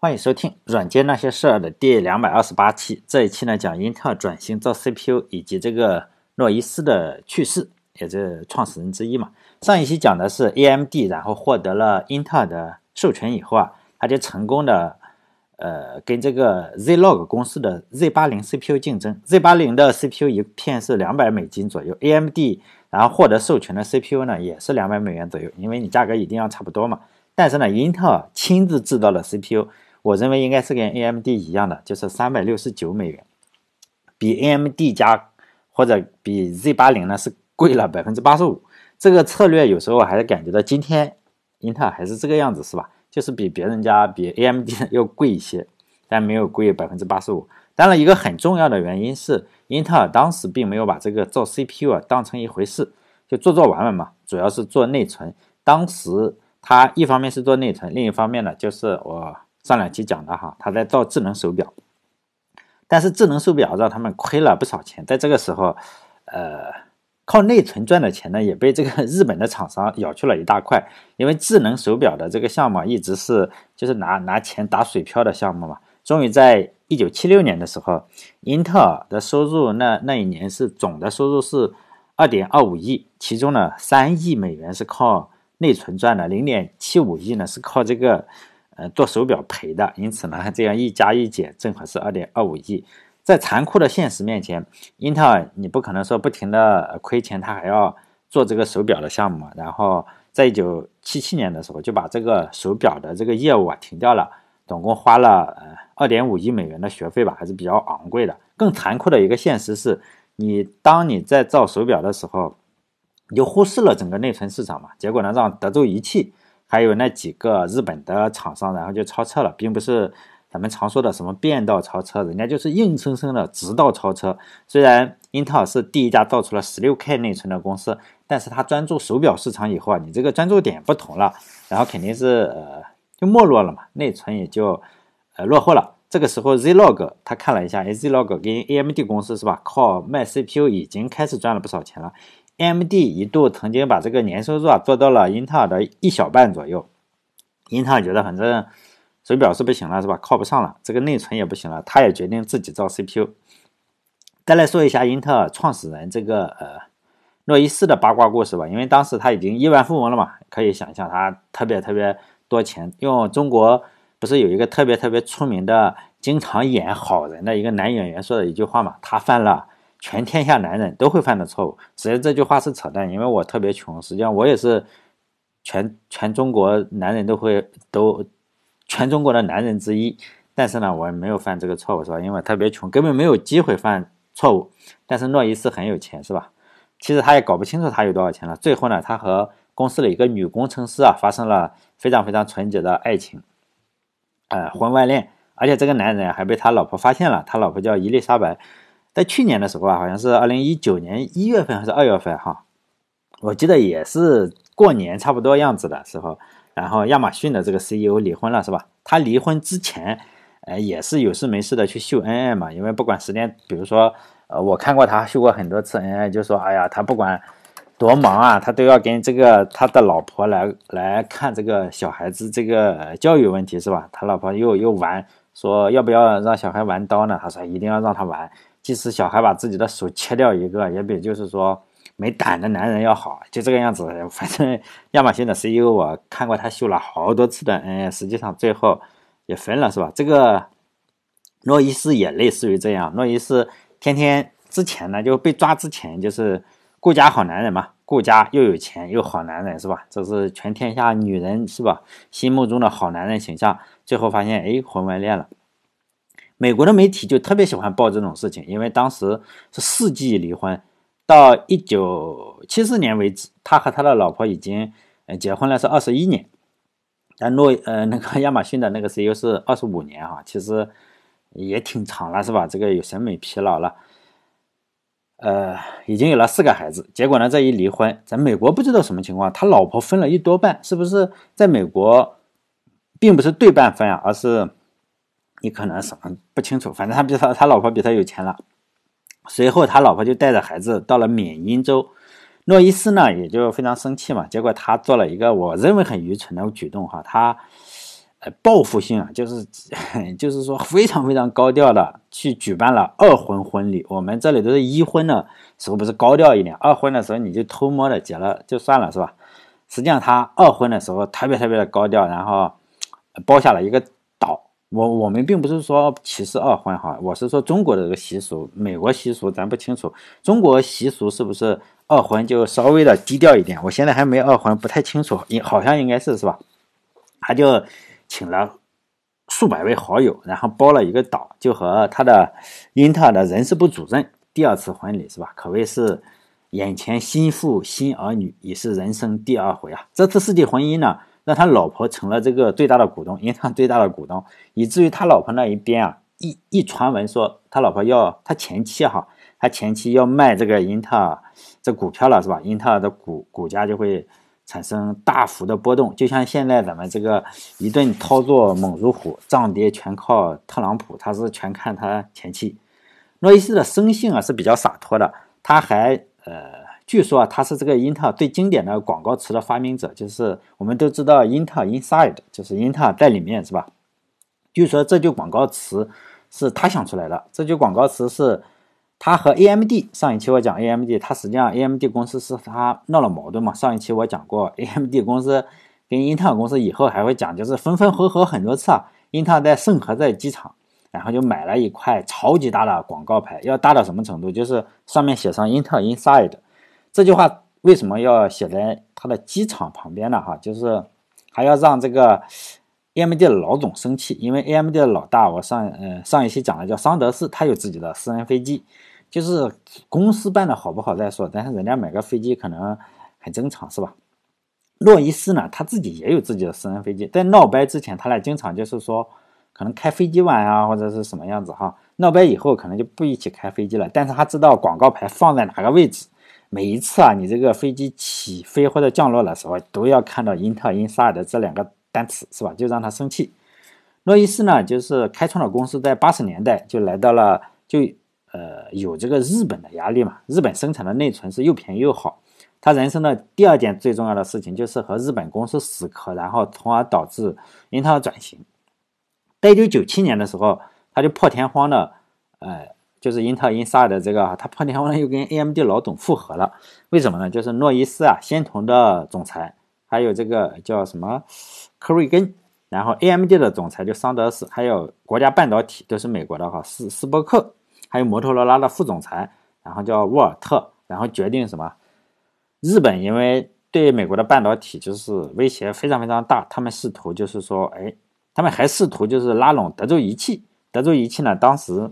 欢迎收听《软件那些事儿》的第两百二十八期。这一期呢，讲英特尔转型造 CPU 以及这个诺伊斯的去世，也是创始人之一嘛。上一期讲的是 AMD，然后获得了英特尔的授权以后啊，他就成功的呃跟这个 Zlog 公司的 Z 八零 CPU 竞争。Z 八零的 CPU 一片是两百美金左右，AMD 然后获得授权的 CPU 呢也是两百美元左右，因为你价格一定要差不多嘛。但是呢，英特尔亲自制造了 CPU。我认为应该是跟 AMD 一样的，就是三百六十九美元，比 AMD 加或者比 Z 八零呢是贵了百分之八十五。这个策略有时候还是感觉到今天英特尔还是这个样子，是吧？就是比别人家比 AMD 要贵一些，但没有贵百分之八十五。当然，一个很重要的原因是英特尔当时并没有把这个造 CPU 啊当成一回事，就做做玩玩嘛，主要是做内存。当时它一方面是做内存，另一方面呢就是我。上两期讲的哈，他在造智能手表，但是智能手表让他们亏了不少钱。在这个时候，呃，靠内存赚的钱呢，也被这个日本的厂商咬去了一大块。因为智能手表的这个项目一直是就是拿拿钱打水漂的项目嘛。终于在一九七六年的时候，英特尔的收入那那一年是总的收入是二点二五亿，其中呢三亿美元是靠内存赚的，零点七五亿呢是靠这个。呃，做手表赔的，因此呢，这样一加一减，正好是二点二五亿。在残酷的现实面前，英特尔你不可能说不停的亏钱，他还要做这个手表的项目。然后在一九七七年的时候，就把这个手表的这个业务啊停掉了，总共花了呃二点五亿美元的学费吧，还是比较昂贵的。更残酷的一个现实是，你当你在造手表的时候，你就忽视了整个内存市场嘛，结果呢，让德州仪器。还有那几个日本的厂商，然后就超车了，并不是咱们常说的什么变道超车，人家就是硬生生的直道超车。虽然英特尔是第一家造出了十六 K 内存的公司，但是它专注手表市场以后啊，你这个专注点不同了，然后肯定是呃就没落了嘛，内存也就呃落后了。这个时候 Zlog 他看了一下，Zlog 跟 AMD 公司是吧，靠卖 CPU 已经开始赚了不少钱了。AMD 一度曾经把这个年收入啊做到了英特尔的一小半左右，英特尔觉得反正手表是不行了是吧，靠不上了，这个内存也不行了，他也决定自己造 CPU。再来说一下英特尔创始人这个呃诺伊斯的八卦故事吧，因为当时他已经亿万富翁了嘛，可以想象他特别特别多钱。用中国不是有一个特别特别出名的、经常演好人的一个男演员说的一句话嘛，他犯了。全天下男人都会犯的错误，实际上这句话是扯淡，因为我特别穷，实际上我也是全全中国男人都会都全中国的男人之一，但是呢，我没有犯这个错误，是吧？因为特别穷，根本没有机会犯错误。但是诺伊斯很有钱，是吧？其实他也搞不清楚他有多少钱了。最后呢，他和公司的一个女工程师啊，发生了非常非常纯洁的爱情，呃，婚外恋，而且这个男人还被他老婆发现了，他老婆叫伊丽莎白。在去年的时候啊，好像是二零一九年一月份还是二月份哈，我记得也是过年差不多样子的时候，然后亚马逊的这个 CEO 离婚了是吧？他离婚之前，呃，也是有事没事的去秀恩爱嘛，因为不管时间，比如说，呃，我看过他秀过很多次恩爱，就说，哎呀，他不管多忙啊，他都要跟这个他的老婆来来看这个小孩子这个教育问题是吧？他老婆又又玩，说要不要让小孩玩刀呢？他说一定要让他玩。即使小孩把自己的手切掉一个，也比就是说没胆的男人要好，就这个样子。反正亚马逊的 CEO 我看过他秀了好多次的恩，实际上最后也分了，是吧？这个诺伊斯也类似于这样，诺伊斯天天之前呢就被抓之前就是顾家好男人嘛，顾家又有钱又好男人，是吧？这是全天下女人是吧心目中的好男人形象。最后发现哎婚外恋了。美国的媒体就特别喜欢报这种事情，因为当时是世纪离婚，到一九七四年为止，他和他的老婆已经呃结婚了是二十一年，但诺呃那个 亚马逊的那个 CEO 是二十五年哈，其实也挺长了是吧？这个有审美疲劳了，呃，已经有了四个孩子，结果呢这一离婚，在美国不知道什么情况，他老婆分了一多半，是不是在美国并不是对半分啊，而是。你可能什么不清楚，反正他比他他老婆比他有钱了。随后他老婆就带着孩子到了缅因州，诺伊斯呢也就非常生气嘛。结果他做了一个我认为很愚蠢的举动哈，他呃报复性啊，就是 就是说非常非常高调的去举办了二婚婚礼。我们这里都是一婚的时候不是高调一点，二婚的时候你就偷摸的结了就算了，是吧？实际上他二婚的时候特别特别的高调，然后包下了一个。我我们并不是说歧视二婚哈，我是说中国的这个习俗，美国习俗咱不清楚，中国习俗是不是二婚就稍微的低调一点？我现在还没二婚，不太清楚，应好像应该是是吧？他就请了数百位好友，然后包了一个岛，就和他的英特尔的人事部主任第二次婚礼是吧？可谓是眼前新妇新儿女，已是人生第二回啊！这次世纪婚姻呢？让他老婆成了这个最大的股东，银行最大的股东，以至于他老婆那一边啊，一一传闻说他老婆要他前妻哈，他前妻要卖这个英特尔这股票了是吧？英特尔的股股价就会产生大幅的波动，就像现在咱们这个一顿操作猛如虎，涨跌全靠特朗普，他是全看他前妻。诺伊斯的生性啊是比较洒脱的，他还呃。据说啊，他是这个英特尔最经典的广告词的发明者，就是我们都知道英特尔 Inside，就是英特尔在里面，是吧？据说这句广告词是他想出来的。这句广告词是他和 AMD 上一期我讲 AMD，他实际上 AMD 公司是他闹了矛盾嘛？上一期我讲过 AMD 公司跟英特尔公司以后还会讲，就是分分合合很多次啊。英特尔在圣何塞机场，然后就买了一块超级大的广告牌，要大到什么程度？就是上面写上英特尔 Inside。这句话为什么要写在他的机场旁边呢？哈，就是还要让这个 AMD 的老总生气，因为 AMD 的老大，我上呃上一期讲了叫桑德斯，他有自己的私人飞机，就是公司办的好不好再说，但是人家买个飞机可能很正常，是吧？诺伊斯呢，他自己也有自己的私人飞机，在闹掰之前，他俩经常就是说可能开飞机玩啊，或者是什么样子哈。闹掰以后可能就不一起开飞机了，但是他知道广告牌放在哪个位置。每一次啊，你这个飞机起飞或者降落的时候，都要看到英特尔 Inside 这两个单词，是吧？就让他生气。诺伊斯呢，就是开创了公司在八十年代就来到了，就呃有这个日本的压力嘛。日本生产的内存是又便宜又好。他人生的第二件最重要的事情就是和日本公司死磕，然后从而导致英特尔转型。在一九九七年的时候，他就破天荒的，呃。就是英特尔 Inside 的这个，他破天荒又跟 AMD 老总复合了，为什么呢？就是诺伊斯啊，仙童的总裁，还有这个叫什么科瑞根，然后 AMD 的总裁就桑德斯，还有国家半导体都是美国的哈斯斯伯克，还有摩托罗拉的副总裁，然后叫沃尔特，然后决定什么？日本因为对美国的半导体就是威胁非常非常大，他们试图就是说，哎，他们还试图就是拉拢德州仪器，德州仪器呢当时。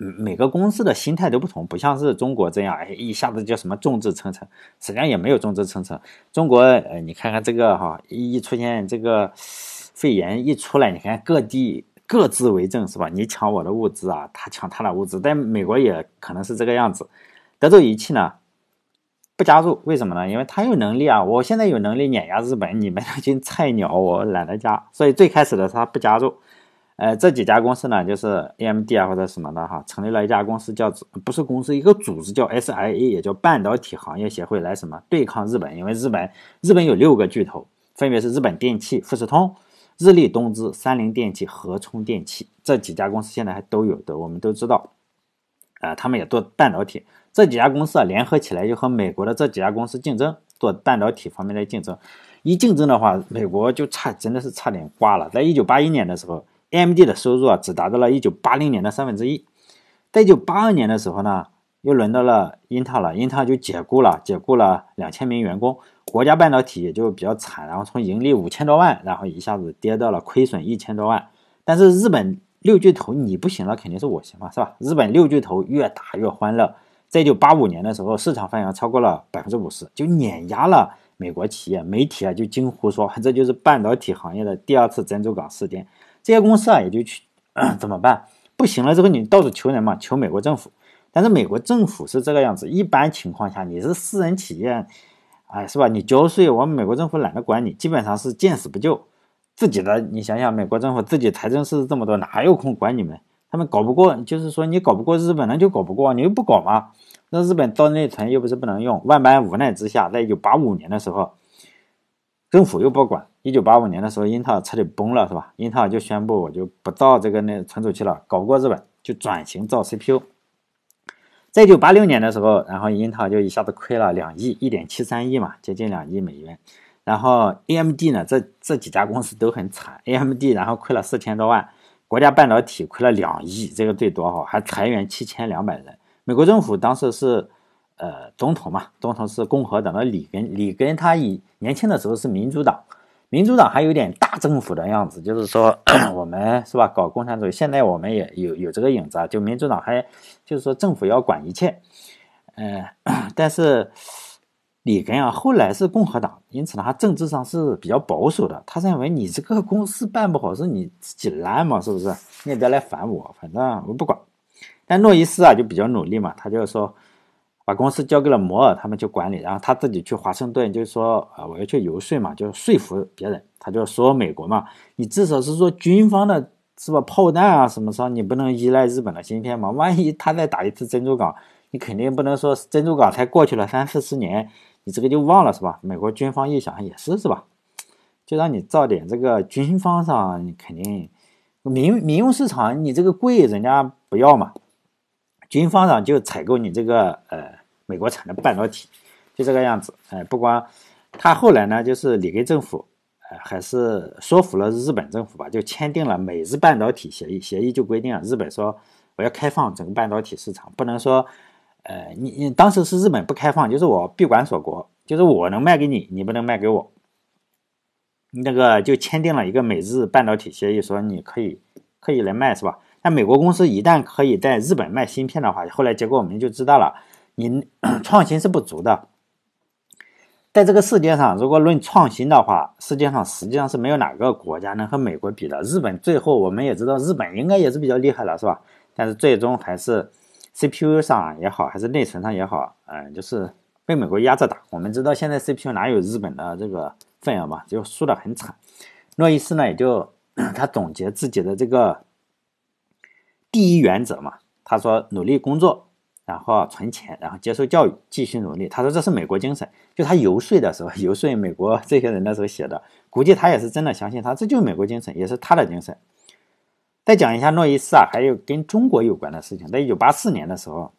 每个公司的心态都不同，不像是中国这样，哎，一下子就什么众志成城，实际上也没有众志成城。中国，呃，你看看这个哈，一出现这个肺炎一出来，你看各地各自为政是吧？你抢我的物资啊，他抢他的物资。但美国也可能是这个样子。德州仪器呢不加入，为什么呢？因为他有能力啊，我现在有能力碾压日本，你们那群菜鸟，我懒得加。所以最开始的时候他不加入。呃，这几家公司呢，就是 AMD 啊或者什么的哈，成立了一家公司叫不是公司一个组织叫 SIA，也叫半导体行业协会来什么对抗日本，因为日本日本有六个巨头，分别是日本电器、富士通、日立、东芝、三菱电器、和充电器。这几家公司现在还都有的，我们都知道，啊，他们也做半导体，这几家公司啊联合起来就和美国的这几家公司竞争，做半导体方面的竞争，一竞争的话，美国就差真的是差点挂了，在一九八一年的时候。AMD 的收入啊，只达到了一九八零年的三分之一。在一九八二年的时候呢，又轮到了英特尔了，英特尔就解雇了，解雇了两千名员工。国家半导体也就比较惨，然后从盈利五千多万，然后一下子跌到了亏损一千多万。但是日本六巨头你不行了，肯定是我行了，是吧？日本六巨头越打越欢乐。在一九八五年的时候，市场份额超过了百分之五十，就碾压了美国企业。媒体啊就惊呼说，这就是半导体行业的第二次珍珠港事件。这些公司啊，也就去 怎么办？不行了之后，你到处求人嘛，求美国政府。但是美国政府是这个样子，一般情况下你是私人企业，哎，是吧？你交税，我们美国政府懒得管你，基本上是见死不救。自己的，你想想，美国政府自己财政是这么多，哪有空管你们？他们搞不过，就是说你搞不过日本，那就搞不过，你又不搞嘛？那日本造内存又不是不能用，万般无奈之下，在一九八五年的时候。政府又不管。一九八五年的时候，英特尔彻底崩了，是吧？英特尔就宣布我就不造这个那存储器了，搞过日本，就转型造 CPU。在一九八六年的时候，然后英特尔就一下子亏了两亿，一点七三亿嘛，接近两亿美元。然后 AMD 呢，这这几家公司都很惨，AMD 然后亏了四千多万，国家半导体亏了两亿，这个最多哈，还裁员七千两百人。美国政府当时是。呃，总统嘛，总统是共和党的里根，里根他以年轻的时候是民主党，民主党还有点大政府的样子，就是说 我们是吧，搞共产主义，现在我们也有有这个影子啊，就民主党还就是说政府要管一切，嗯，但是里根啊后来是共和党，因此呢，他政治上是比较保守的，他认为你这个公司办不好是你自己烂嘛，是不是？你也别来烦我，反正我不管。但诺伊斯啊就比较努力嘛，他就说。把公司交给了摩尔，他们去管理，然后他自己去华盛顿，就是说，呃，我要去游说嘛，就是说服别人。他就说美国嘛，你至少是说军方的，是吧？炮弹啊什么时候你不能依赖日本的芯片嘛？万一他再打一次珍珠港，你肯定不能说珍珠港才过去了三四十年，你这个就忘了是吧？美国军方一想也是是吧？就让你造点这个军方上，你肯定民民用市场你这个贵，人家不要嘛。军方上就采购你这个呃。美国产的半导体就这个样子，哎，不光他后来呢，就是里根政府，呃，还是说服了日本政府吧，就签订了美日半导体协议。协议就规定啊，日本说我要开放整个半导体市场，不能说，呃，你你当时是日本不开放，就是我闭关锁国，就是我能卖给你，你不能卖给我。那个就签订了一个美日半导体协议，说你可以可以来卖，是吧？那美国公司一旦可以在日本卖芯片的话，后来结果我们就知道了。你 创新是不足的，在这个世界上，如果论创新的话，世界上实际上是没有哪个国家能和美国比的。日本最后我们也知道，日本应该也是比较厉害了，是吧？但是最终还是 CPU 上也好，还是内存上也好，嗯，就是被美国压着打。我们知道现在 CPU 哪有日本的这个份额嘛，就输得很惨。诺伊斯呢，也就 他总结自己的这个第一原则嘛，他说努力工作。然后存钱，然后接受教育，继续努力。他说这是美国精神。就他游说的时候，游说美国这些人的时候写的，估计他也是真的相信他，这就是美国精神，也是他的精神。再讲一下诺伊斯啊，还有跟中国有关的事情。在一九八四年的时候，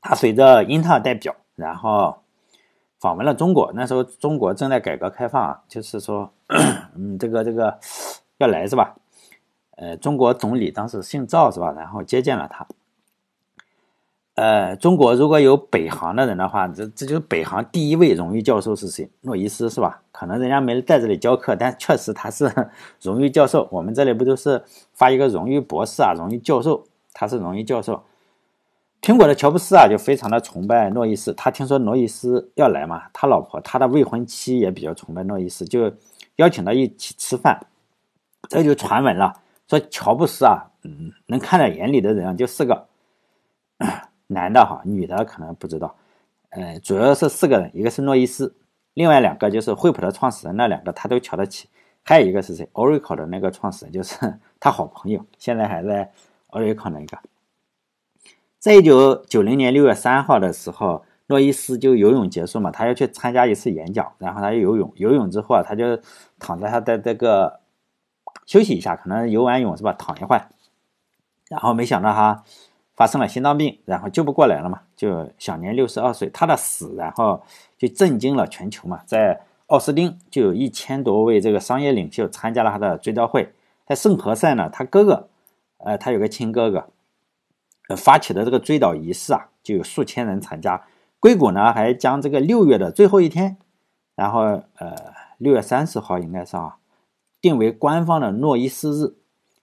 他随着英特尔代表，然后访问了中国。那时候中国正在改革开放啊，就是说，嗯，这个这个要来是吧？呃，中国总理当时姓赵是吧？然后接见了他。呃，中国如果有北航的人的话，这这就是北航第一位荣誉教授是谁？诺伊斯是吧？可能人家没在这里教课，但确实他是 荣誉教授。我们这里不都是发一个荣誉博士啊，荣誉教授，他是荣誉教授。苹果的乔布斯啊，就非常的崇拜诺伊斯。他听说诺伊斯要来嘛，他老婆他的未婚妻也比较崇拜诺伊斯，就邀请他一起吃饭。这就传闻了，说乔布斯啊，嗯，能看在眼里的人啊，就四个。男的哈，女的可能不知道，呃，主要是四个人，一个是诺伊斯，另外两个就是惠普的创始人，那两个他都瞧得起，还有一个是谁？Oracle 的那个创始人就是 他好朋友，现在还在 Oracle 那个。在一九九零年六月三号的时候，诺伊斯就游泳结束嘛，他要去参加一次演讲，然后他游泳，游泳之后啊，他就躺在他的这个休息一下，可能游完泳是吧，躺一会儿，然后没想到哈。发生了心脏病，然后救不过来了嘛，就享年六十二岁。他的死，然后就震惊了全球嘛。在奥斯汀，就有一千多位这个商业领袖参加了他的追悼会。在圣何塞呢，他哥哥，呃，他有个亲哥哥，呃，发起的这个追悼仪式啊，就有数千人参加。硅谷呢，还将这个六月的最后一天，然后呃，六月三十号应该是啊，定为官方的诺伊斯日。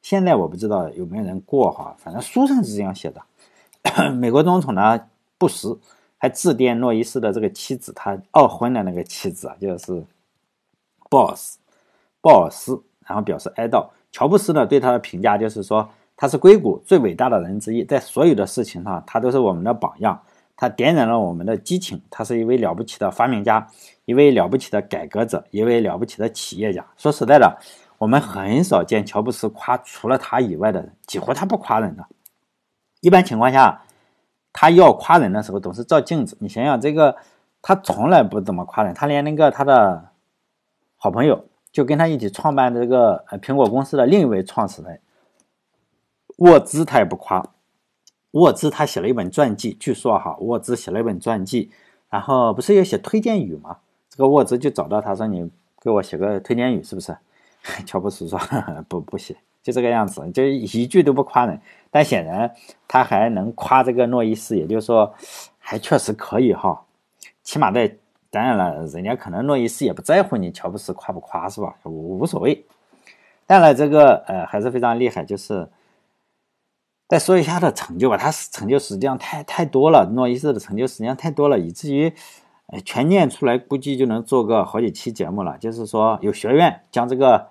现在我不知道有没有人过哈，反正书上是这样写的。美国总统呢，布什还致电诺伊斯的这个妻子，他二婚的那个妻子啊，就是鲍尔斯，鲍尔斯，然后表示哀悼。乔布斯呢对他的评价就是说，他是硅谷最伟大的人之一，在所有的事情上，他都是我们的榜样，他点燃了我们的激情，他是一位了不起的发明家，一位了不起的改革者，一位了不起的企业家。说实在的。我们很少见乔布斯夸除了他以外的人，几乎他不夸人的。一般情况下，他要夸人的时候总是照镜子。你想想，这个他从来不怎么夸人，他连那个他的好朋友，就跟他一起创办这个苹果公司的另一位创始人沃兹，他也不夸。沃兹他写了一本传记，据说哈，沃兹写了一本传记，然后不是要写推荐语吗？这个沃兹就找到他说：“你给我写个推荐语，是不是？” 乔布斯说：“ 不不写，就这个样子，就一句都不夸人。”但显然他还能夸这个诺伊斯，也就是说，还确实可以哈。起码在当然了，人家可能诺伊斯也不在乎你乔布斯夸不夸，是吧？我无所谓。当然，这个呃还是非常厉害，就是。再说一下他的成就吧，他成就实际上太太多了，诺伊斯的成就实际上太多了，以至于，全念出来估计就能做个好几期节目了。就是说，有学院将这个，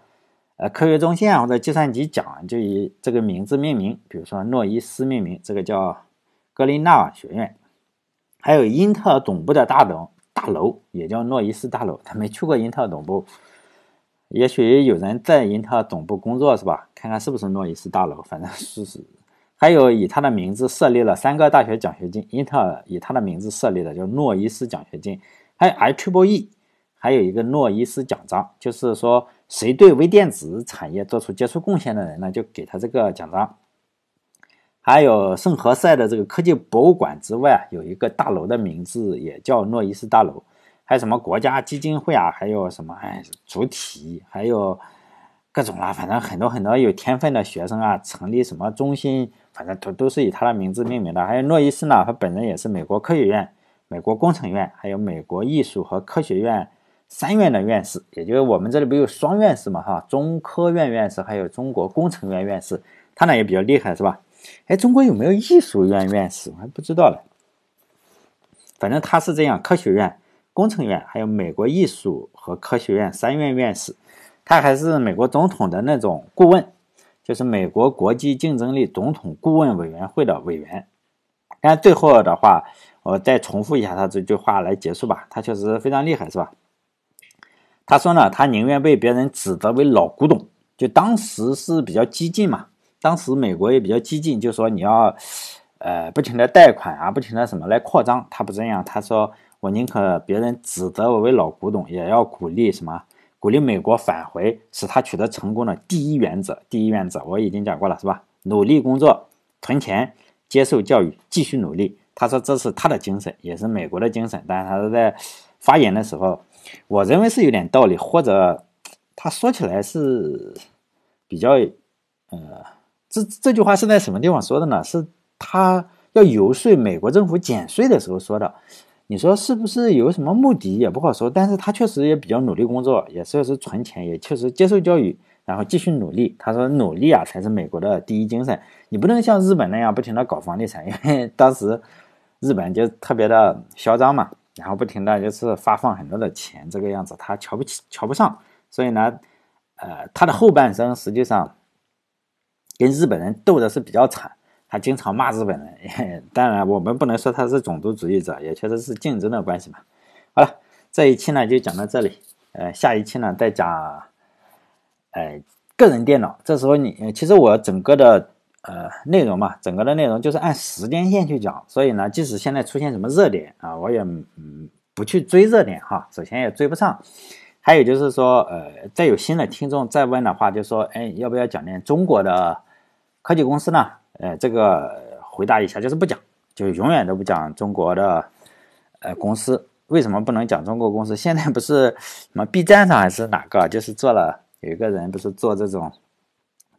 呃，科学中心或者计算机奖就以这个名字命名，比如说诺伊斯命名，这个叫格林纳瓦学院。还有英特尔总部的大楼，大楼也叫诺伊斯大楼。他没去过英特尔总部，也许有人在英特尔总部工作是吧？看看是不是诺伊斯大楼，反正是是。还有以他的名字设立了三个大学奖学金，英特尔以他的名字设立的叫诺伊斯奖学金，还有 IEEE，还有一个诺伊斯奖章，就是说谁对微电子产业做出杰出贡献的人呢，就给他这个奖章。还有圣何塞的这个科技博物馆之外，有一个大楼的名字也叫诺伊斯大楼，还有什么国家基金会啊，还有什么哎主体，还有各种啦，反正很多很多有天分的学生啊，成立什么中心。反正都都是以他的名字命名的。还有诺伊斯呢，他本人也是美国科学院、美国工程院，还有美国艺术和科学院三院的院士。也就是我们这里不有双院士嘛，哈，中科院院士，还有中国工程院院士。他呢也比较厉害，是吧？哎，中国有没有艺术院院士？我还不知道了。反正他是这样，科学院、工程院，还有美国艺术和科学院三院院士。他还是美国总统的那种顾问。就是美国国际竞争力总统顾问委员会的委员。但最后的话，我再重复一下他这句话来结束吧。他确实非常厉害，是吧？他说呢，他宁愿被别人指责为老古董。就当时是比较激进嘛，当时美国也比较激进，就说你要呃不停的贷款啊，不停的什么来扩张。他不这样，他说我宁可别人指责我为老古董，也要鼓励什么？鼓励美国返回，使他取得成功的第一原则。第一原则我已经讲过了，是吧？努力工作，存钱，接受教育，继续努力。他说这是他的精神，也是美国的精神。但是他在发言的时候，我认为是有点道理，或者他说起来是比较……呃，这这句话是在什么地方说的呢？是他要游说美国政府减税的时候说的。你说是不是有什么目的也不好说，但是他确实也比较努力工作，也确实存钱，也确实接受教育，然后继续努力。他说努力啊才是美国的第一精神，你不能像日本那样不停的搞房地产，因为当时日本就特别的嚣张嘛，然后不停的就是发放很多的钱，这个样子他瞧不起瞧不上，所以呢，呃，他的后半生实际上跟日本人斗的是比较惨。他经常骂日本人，当然我们不能说他是种族主义者，也确实是竞争的关系嘛。好了，这一期呢就讲到这里，呃，下一期呢再讲，哎，个人电脑。这时候你其实我整个的呃内容嘛，整个的内容就是按时间线去讲，所以呢，即使现在出现什么热点啊，我也嗯不去追热点哈，首先也追不上。还有就是说，呃，再有新的听众再问的话，就说，哎，要不要讲点中国的科技公司呢？呃，这个回答一下，就是不讲，就永远都不讲中国的呃公司。为什么不能讲中国公司？现在不是什么 B 站上还是哪个，就是做了有一个人不是做这种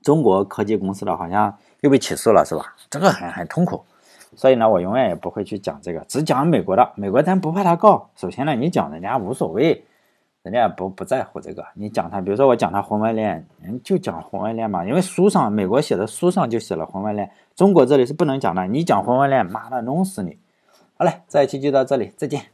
中国科技公司的，好像又被起诉了，是吧？这个很很痛苦。所以呢，我永远也不会去讲这个，只讲美国的。美国咱不怕他告。首先呢，你讲人家无所谓。人家也不不在乎这个，你讲他，比如说我讲他婚外恋，人就讲婚外恋嘛，因为书上美国写的书上就写了婚外恋，中国这里是不能讲的，你讲婚外恋，妈的弄死你！好嘞，这一期就到这里，再见。